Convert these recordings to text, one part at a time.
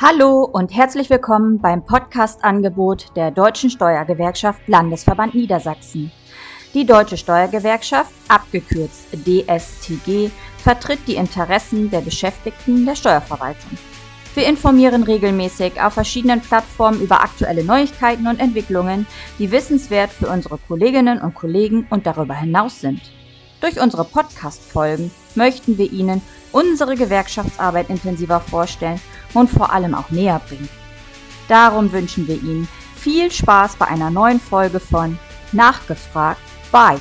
Hallo und herzlich willkommen beim Podcast-Angebot der Deutschen Steuergewerkschaft Landesverband Niedersachsen. Die Deutsche Steuergewerkschaft, abgekürzt DSTG, vertritt die Interessen der Beschäftigten der Steuerverwaltung. Wir informieren regelmäßig auf verschiedenen Plattformen über aktuelle Neuigkeiten und Entwicklungen, die wissenswert für unsere Kolleginnen und Kollegen und darüber hinaus sind. Durch unsere Podcast-Folgen möchten wir Ihnen unsere Gewerkschaftsarbeit intensiver vorstellen und vor allem auch näher bringen. Darum wünschen wir Ihnen viel Spaß bei einer neuen Folge von Nachgefragt bei.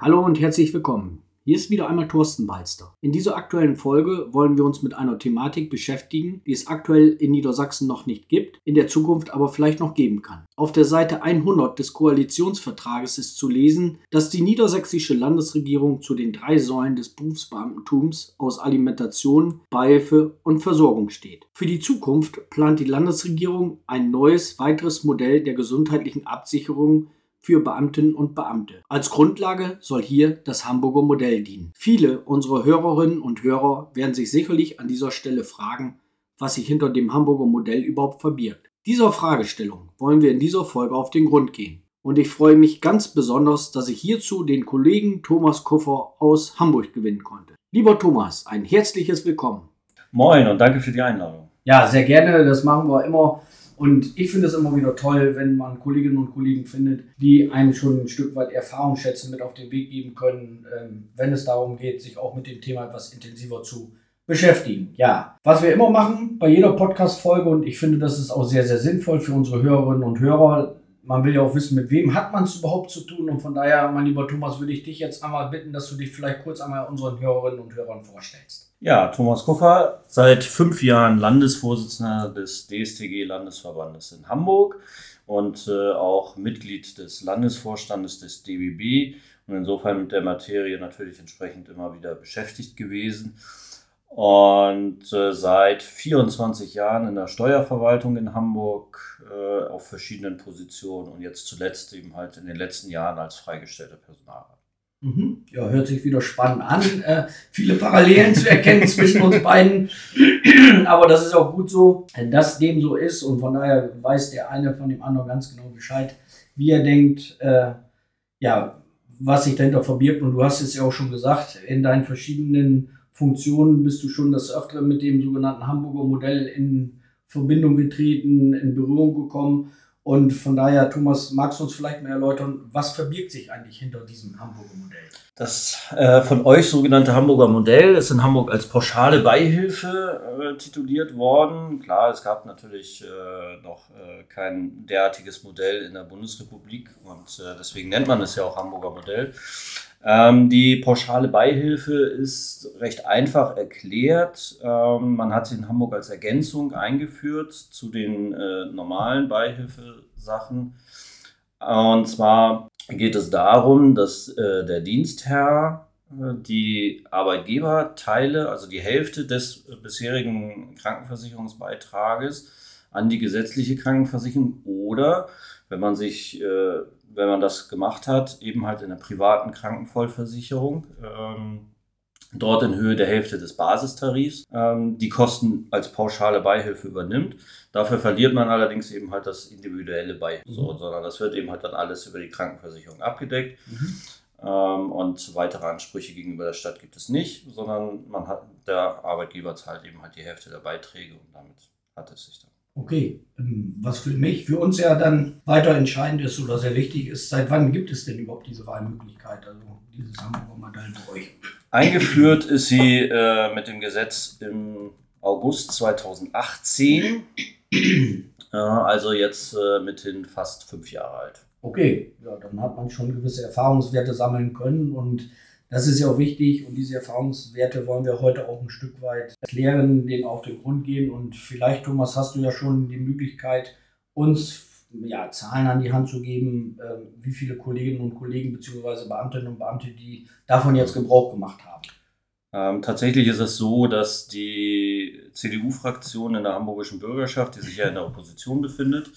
Hallo und herzlich willkommen. Hier ist wieder einmal Thorsten Balster. In dieser aktuellen Folge wollen wir uns mit einer Thematik beschäftigen, die es aktuell in Niedersachsen noch nicht gibt, in der Zukunft aber vielleicht noch geben kann. Auf der Seite 100 des Koalitionsvertrages ist zu lesen, dass die niedersächsische Landesregierung zu den drei Säulen des Berufsbeamtentums aus Alimentation, Beihilfe und Versorgung steht. Für die Zukunft plant die Landesregierung ein neues, weiteres Modell der gesundheitlichen Absicherung für Beamtinnen und Beamte. Als Grundlage soll hier das Hamburger Modell dienen. Viele unserer Hörerinnen und Hörer werden sich sicherlich an dieser Stelle fragen, was sich hinter dem Hamburger Modell überhaupt verbirgt. Dieser Fragestellung wollen wir in dieser Folge auf den Grund gehen. Und ich freue mich ganz besonders, dass ich hierzu den Kollegen Thomas Koffer aus Hamburg gewinnen konnte. Lieber Thomas, ein herzliches Willkommen. Moin und danke für die Einladung. Ja, sehr gerne. Das machen wir immer und ich finde es immer wieder toll, wenn man Kolleginnen und Kollegen findet, die einem schon ein Stück weit Erfahrungsschätze mit auf den Weg geben können, ähm, wenn es darum geht, sich auch mit dem Thema etwas intensiver zu beschäftigen. Ja, was wir immer machen bei jeder Podcast-Folge und ich finde, das ist auch sehr, sehr sinnvoll für unsere Hörerinnen und Hörer. Man will ja auch wissen, mit wem hat man es überhaupt zu tun und von daher, mein lieber Thomas, würde ich dich jetzt einmal bitten, dass du dich vielleicht kurz einmal unseren Hörerinnen und Hörern vorstellst. Ja, Thomas Kuffer, seit fünf Jahren Landesvorsitzender des DSTG Landesverbandes in Hamburg und äh, auch Mitglied des Landesvorstandes des DBB und insofern mit der Materie natürlich entsprechend immer wieder beschäftigt gewesen. Und äh, seit 24 Jahren in der Steuerverwaltung in Hamburg äh, auf verschiedenen Positionen und jetzt zuletzt eben halt in den letzten Jahren als freigestellter Personalrat. Mhm. Ja, hört sich wieder spannend an. Äh, viele Parallelen zu erkennen zwischen uns beiden. Aber das ist auch gut so, dass dem so ist. Und von daher weiß der eine von dem anderen ganz genau Bescheid, wie er denkt, äh, ja, was sich dahinter verbirgt. Und du hast es ja auch schon gesagt, in deinen verschiedenen Funktionen bist du schon das öfter mit dem sogenannten Hamburger Modell in Verbindung getreten, in Berührung gekommen. Und von daher, Thomas, magst du uns vielleicht mal erläutern, was verbirgt sich eigentlich hinter diesem Hamburger Modell? Das äh, von euch sogenannte Hamburger Modell ist in Hamburg als pauschale Beihilfe äh, tituliert worden. Klar, es gab natürlich äh, noch äh, kein derartiges Modell in der Bundesrepublik und äh, deswegen nennt man es ja auch Hamburger Modell. Ähm, die pauschale Beihilfe ist recht einfach erklärt. Ähm, man hat sie in Hamburg als Ergänzung eingeführt zu den äh, normalen Beihilfesachen. Und zwar geht es darum, dass äh, der Dienstherr äh, die Arbeitgeberteile, also die Hälfte des bisherigen Krankenversicherungsbeitrages an die gesetzliche Krankenversicherung oder wenn man sich äh, wenn man das gemacht hat, eben halt in der privaten Krankenvollversicherung. Ähm, dort in Höhe der Hälfte des Basistarifs ähm, die Kosten als pauschale Beihilfe übernimmt. Dafür verliert man allerdings eben halt das individuelle Beihilfe, mhm. so, sondern das wird eben halt dann alles über die Krankenversicherung abgedeckt. Mhm. Ähm, und weitere Ansprüche gegenüber der Stadt gibt es nicht, sondern man hat, der Arbeitgeber zahlt eben halt die Hälfte der Beiträge und damit hat es sich dann. Okay, ähm, was für mich, für uns ja dann weiter entscheidend ist oder sehr wichtig ist, seit wann gibt es denn überhaupt diese Wahlmöglichkeit, also dieses Hamburger Modell bei euch? Eingeführt ist sie äh, mit dem Gesetz im August 2018, äh, also jetzt äh, mithin fast fünf Jahre alt. Okay, ja, dann hat man schon gewisse Erfahrungswerte sammeln können und das ist ja auch wichtig und diese Erfahrungswerte wollen wir heute auch ein Stück weit erklären, denen auf den Grund gehen. Und vielleicht, Thomas, hast du ja schon die Möglichkeit, uns ja, Zahlen an die Hand zu geben, äh, wie viele Kolleginnen und Kollegen bzw. Beamtinnen und Beamte, die davon jetzt Gebrauch gemacht haben. Ähm, tatsächlich ist es so, dass die CDU-Fraktion in der hamburgischen Bürgerschaft, die sich ja in der Opposition befindet,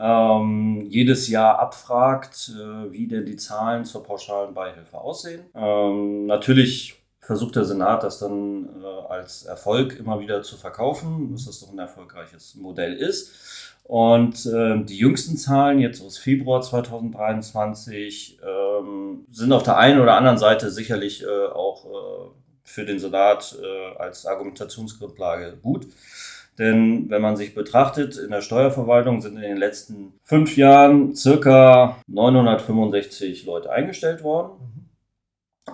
ähm, jedes Jahr abfragt, äh, wie denn die Zahlen zur pauschalen Beihilfe aussehen. Ähm, natürlich versucht der Senat das dann äh, als Erfolg immer wieder zu verkaufen, dass das doch ein erfolgreiches Modell ist. Und äh, die jüngsten Zahlen jetzt aus Februar 2023 ähm, sind auf der einen oder anderen Seite sicherlich äh, auch äh, für den Senat äh, als Argumentationsgrundlage gut. Denn wenn man sich betrachtet, in der Steuerverwaltung sind in den letzten fünf Jahren circa 965 Leute eingestellt worden.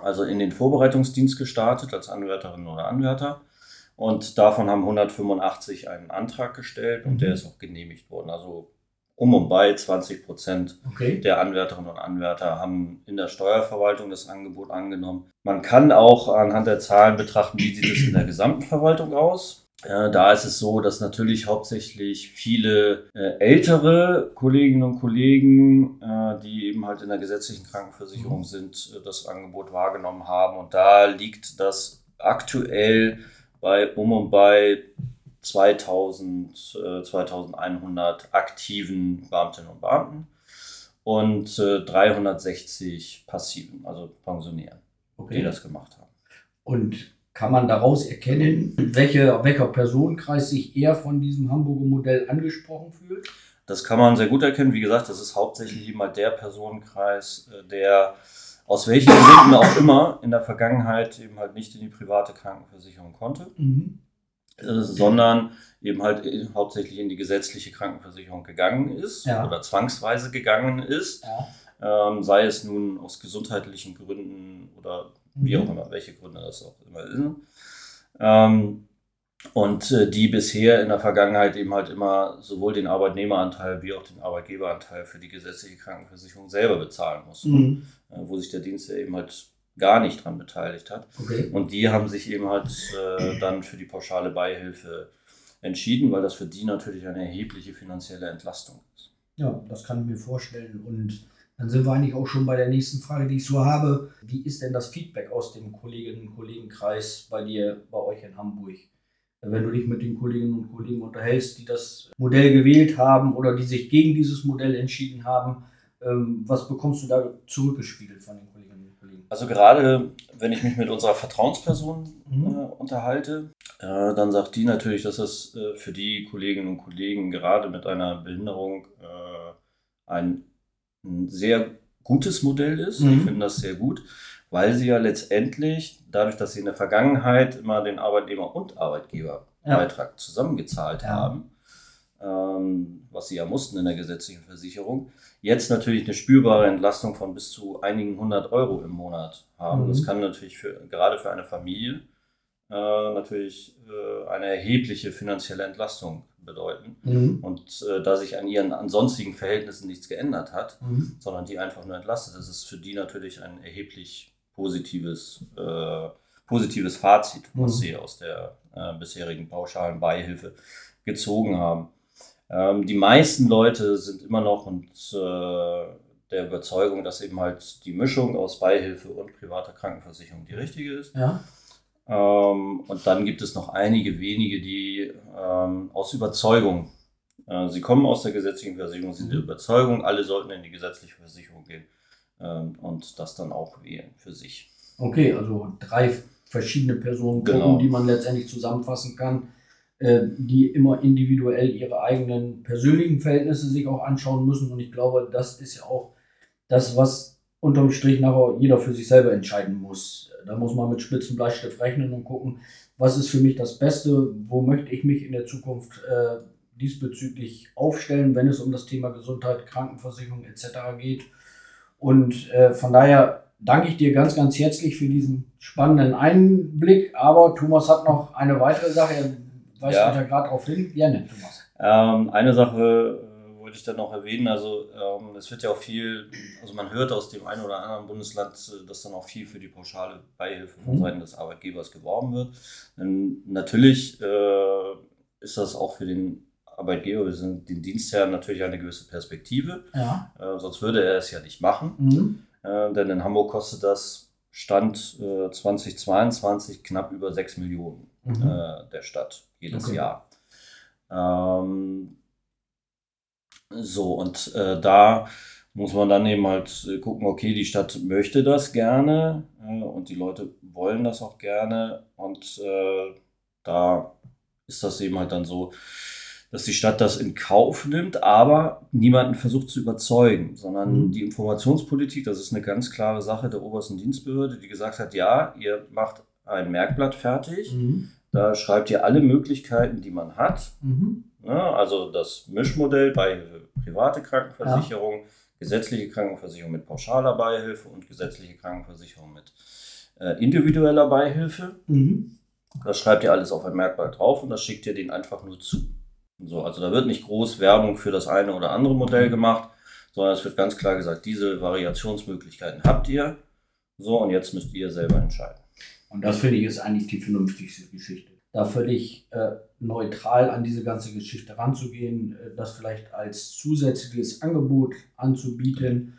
Also in den Vorbereitungsdienst gestartet als Anwärterinnen oder Anwärter. Und davon haben 185 einen Antrag gestellt und der mhm. ist auch genehmigt worden. Also um und bei 20 Prozent okay. der Anwärterinnen und Anwärter haben in der Steuerverwaltung das Angebot angenommen. Man kann auch anhand der Zahlen betrachten, wie sieht es in der gesamten Verwaltung aus. Äh, da ist es so, dass natürlich hauptsächlich viele äh, ältere Kolleginnen und Kollegen, äh, die eben halt in der gesetzlichen Krankenversicherung mhm. sind, äh, das Angebot wahrgenommen haben. Und da liegt das aktuell bei um und bei 2000, 2100 äh, aktiven Beamtinnen und Beamten und 360 äh, passiven, also Pensionären, okay. die das gemacht haben. Und kann man daraus erkennen, welche, welcher Personenkreis sich eher von diesem Hamburger Modell angesprochen fühlt? Das kann man sehr gut erkennen. Wie gesagt, das ist hauptsächlich immer der Personenkreis, äh, der aus welchen Gründen auch immer in der Vergangenheit eben halt nicht in die private Krankenversicherung konnte, mhm. Äh, sondern eben halt hauptsächlich in die gesetzliche Krankenversicherung gegangen ist ja. oder zwangsweise gegangen ist. Ja. Ähm, sei es nun aus gesundheitlichen Gründen oder wie auch mhm. immer, welche Gründe das auch immer sind. Ähm, und äh, die bisher in der Vergangenheit eben halt immer sowohl den Arbeitnehmeranteil wie auch den Arbeitgeberanteil für die gesetzliche Krankenversicherung selber bezahlen mussten, mhm. äh, wo sich der Dienst ja eben halt gar nicht dran beteiligt hat. Okay. Und die haben sich eben halt äh, dann für die pauschale Beihilfe entschieden, weil das für die natürlich eine erhebliche finanzielle Entlastung ist. Ja, das kann ich mir vorstellen. Und dann sind wir eigentlich auch schon bei der nächsten Frage, die ich so habe. Wie ist denn das Feedback aus dem Kolleginnen und Kollegenkreis bei dir, bei euch in Hamburg? Wenn du dich mit den Kolleginnen und Kollegen unterhältst, die das Modell gewählt haben oder die sich gegen dieses Modell entschieden haben, ähm, was bekommst du da zurückgespiegelt von den Kolleginnen und Kollegen? Also gerade wenn ich mich mit unserer Vertrauensperson mhm. äh, unterhalte, äh, dann sagt die natürlich, dass es äh, für die Kolleginnen und Kollegen gerade mit einer Behinderung äh, ein ein sehr gutes Modell ist. Mhm. Ich finde das sehr gut, weil sie ja letztendlich, dadurch, dass sie in der Vergangenheit immer den Arbeitnehmer- und Arbeitgeberbeitrag ja. zusammengezahlt ja. haben, ähm, was sie ja mussten in der gesetzlichen Versicherung, jetzt natürlich eine spürbare Entlastung von bis zu einigen hundert Euro im Monat haben. Mhm. Das kann natürlich für, gerade für eine Familie äh, natürlich äh, eine erhebliche finanzielle Entlastung bedeuten. Mhm. Und äh, da sich an ihren ansonstigen Verhältnissen nichts geändert hat, mhm. sondern die einfach nur entlastet, das ist für die natürlich ein erheblich positives, äh, positives Fazit, was mhm. sie aus der äh, bisherigen pauschalen Beihilfe gezogen haben. Ähm, die meisten Leute sind immer noch und äh, der Überzeugung, dass eben halt die Mischung aus Beihilfe und privater Krankenversicherung die richtige ist. Ja. Ähm, und dann gibt es noch einige wenige, die ähm, aus Überzeugung, äh, sie kommen aus der gesetzlichen Versicherung, sind der mhm. Überzeugung, alle sollten in die gesetzliche Versicherung gehen ähm, und das dann auch wählen für sich. Okay, also drei verschiedene Personengruppen, genau. die man letztendlich zusammenfassen kann, äh, die immer individuell ihre eigenen persönlichen Verhältnisse sich auch anschauen müssen. Und ich glaube, das ist ja auch das, was unterm Strich nachher jeder für sich selber entscheiden muss. Da muss man mit spitzen Bleistift rechnen und gucken, was ist für mich das Beste, wo möchte ich mich in der Zukunft äh, diesbezüglich aufstellen, wenn es um das Thema Gesundheit, Krankenversicherung etc. geht. Und äh, von daher danke ich dir ganz, ganz herzlich für diesen spannenden Einblick. Aber Thomas hat noch eine weitere Sache. Er weist ja. mich ja gerade darauf hin. Gerne, Thomas. Ähm, eine Sache wollte ich dann noch erwähnen. Also ähm, es wird ja auch viel, also man hört aus dem einen oder anderen Bundesland, äh, dass dann auch viel für die pauschale Beihilfe von mhm. Seiten des Arbeitgebers geworben wird. Denn natürlich äh, ist das auch für den Arbeitgeber, wir sind den Dienstherren natürlich eine gewisse Perspektive. Ja. Äh, sonst würde er es ja nicht machen. Mhm. Äh, denn in Hamburg kostet das Stand 2022 äh, knapp über 6 Millionen mhm. Äh, der Stadt jedes okay. Jahr. Ähm, so, und äh, da muss man dann eben halt äh, gucken, okay, die Stadt möchte das gerne äh, und die Leute wollen das auch gerne und äh, da ist das eben halt dann so, dass die Stadt das in Kauf nimmt, aber niemanden versucht zu überzeugen, sondern mhm. die Informationspolitik, das ist eine ganz klare Sache der obersten Dienstbehörde, die gesagt hat, ja, ihr macht ein Merkblatt fertig, mhm. da schreibt ihr alle Möglichkeiten, die man hat. Mhm. Ne, also das Mischmodell bei private Krankenversicherung, ja. gesetzliche Krankenversicherung mit pauschaler Beihilfe und gesetzliche Krankenversicherung mit äh, individueller Beihilfe. Mhm. Das schreibt ihr alles auf ein Merkblatt drauf und das schickt ihr denen einfach nur zu. So, also da wird nicht groß Werbung für das eine oder andere Modell gemacht, sondern es wird ganz klar gesagt, diese Variationsmöglichkeiten habt ihr. So, und jetzt müsst ihr selber entscheiden. Und das finde ich ist eigentlich die vernünftigste Geschichte. Da völlig äh, neutral an diese ganze Geschichte ranzugehen, äh, das vielleicht als zusätzliches Angebot anzubieten.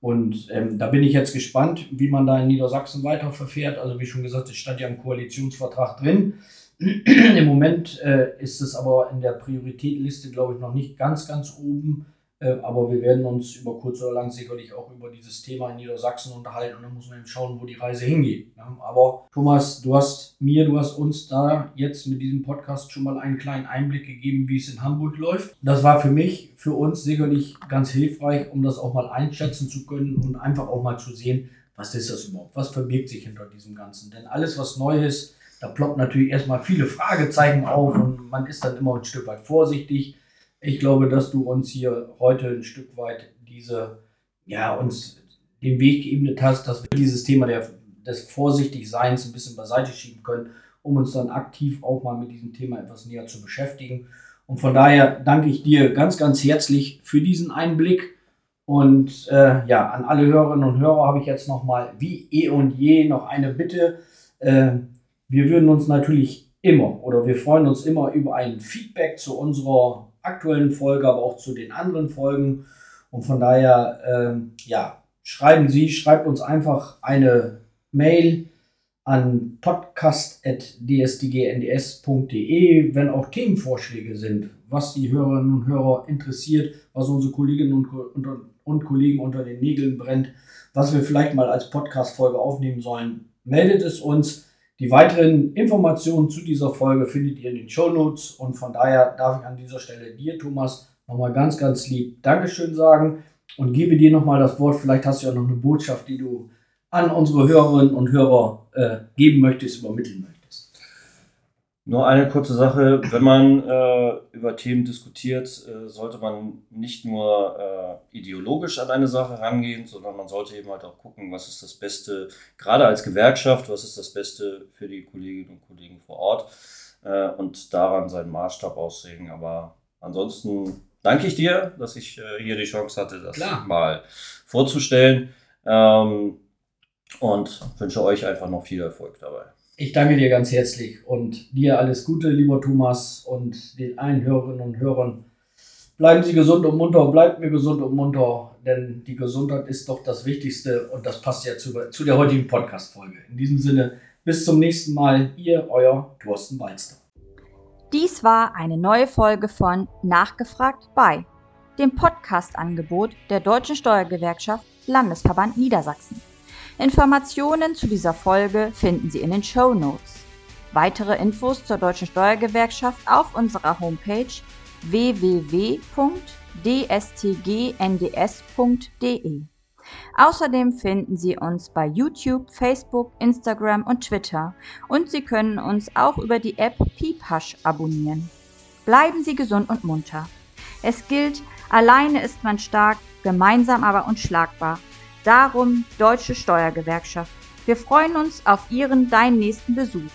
Und ähm, da bin ich jetzt gespannt, wie man da in Niedersachsen weiter verfährt. Also wie schon gesagt, es stand ja im Koalitionsvertrag drin. Im Moment äh, ist es aber in der Prioritätenliste, glaube ich, noch nicht ganz, ganz oben. Äh, aber wir werden uns über kurz oder lang sicherlich auch über dieses Thema in Niedersachsen unterhalten und dann muss man eben schauen, wo die Reise hingeht. Ja, aber Thomas, du hast mir, du hast uns da jetzt mit diesem Podcast schon mal einen kleinen Einblick gegeben, wie es in Hamburg läuft. Das war für mich, für uns sicherlich ganz hilfreich, um das auch mal einschätzen zu können und einfach auch mal zu sehen, was ist das überhaupt? Was verbirgt sich hinter diesem Ganzen? Denn alles, was neu ist, da ploppt natürlich erstmal viele Fragezeichen auf und man ist dann immer ein Stück weit vorsichtig. Ich glaube, dass du uns hier heute ein Stück weit diese, ja, uns den Weg geebnet hast, dass wir dieses Thema der, des Vorsichtigseins ein bisschen beiseite schieben können, um uns dann aktiv auch mal mit diesem Thema etwas näher zu beschäftigen. Und von daher danke ich dir ganz, ganz herzlich für diesen Einblick. Und äh, ja, an alle Hörerinnen und Hörer habe ich jetzt nochmal wie eh und je noch eine Bitte. Äh, wir würden uns natürlich immer oder wir freuen uns immer über ein Feedback zu unserer aktuellen Folge, aber auch zu den anderen Folgen. Und von daher, ähm, ja, schreiben Sie, schreibt uns einfach eine Mail an podcast.dsdgnds.de, wenn auch Themenvorschläge sind, was die Hörerinnen und Hörer interessiert, was unsere Kolleginnen und, und, und Kollegen unter den Nägeln brennt, was wir vielleicht mal als Podcast-Folge aufnehmen sollen, meldet es uns. Die weiteren Informationen zu dieser Folge findet ihr in den Show Notes und von daher darf ich an dieser Stelle dir, Thomas, nochmal ganz, ganz lieb Dankeschön sagen und gebe dir nochmal das Wort. Vielleicht hast du ja noch eine Botschaft, die du an unsere Hörerinnen und Hörer äh, geben möchtest, übermitteln möchtest. Nur eine kurze Sache, wenn man äh, über Themen diskutiert, äh, sollte man nicht nur äh, ideologisch an eine Sache rangehen, sondern man sollte eben halt auch gucken, was ist das Beste, gerade als Gewerkschaft, was ist das Beste für die Kolleginnen und Kollegen vor Ort äh, und daran seinen Maßstab auslegen. Aber ansonsten danke ich dir, dass ich äh, hier die Chance hatte, das Klar. mal vorzustellen ähm, und wünsche euch einfach noch viel Erfolg dabei. Ich danke dir ganz herzlich und dir alles Gute, lieber Thomas, und den allen Hörerinnen und Hörern. Bleiben Sie gesund und munter, bleibt mir gesund und munter, denn die Gesundheit ist doch das Wichtigste und das passt ja zu, zu der heutigen Podcast-Folge. In diesem Sinne, bis zum nächsten Mal, ihr, euer Thorsten Walster. Dies war eine neue Folge von Nachgefragt bei dem Podcast-Angebot der Deutschen Steuergewerkschaft Landesverband Niedersachsen. Informationen zu dieser Folge finden Sie in den Show Notes. Weitere Infos zur Deutschen Steuergewerkschaft auf unserer Homepage www.dstgnds.de. Außerdem finden Sie uns bei YouTube, Facebook, Instagram und Twitter und Sie können uns auch über die App Piephash abonnieren. Bleiben Sie gesund und munter. Es gilt, alleine ist man stark, gemeinsam aber unschlagbar. Darum Deutsche Steuergewerkschaft. Wir freuen uns auf Ihren, deinen nächsten Besuch.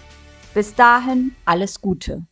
Bis dahin alles Gute.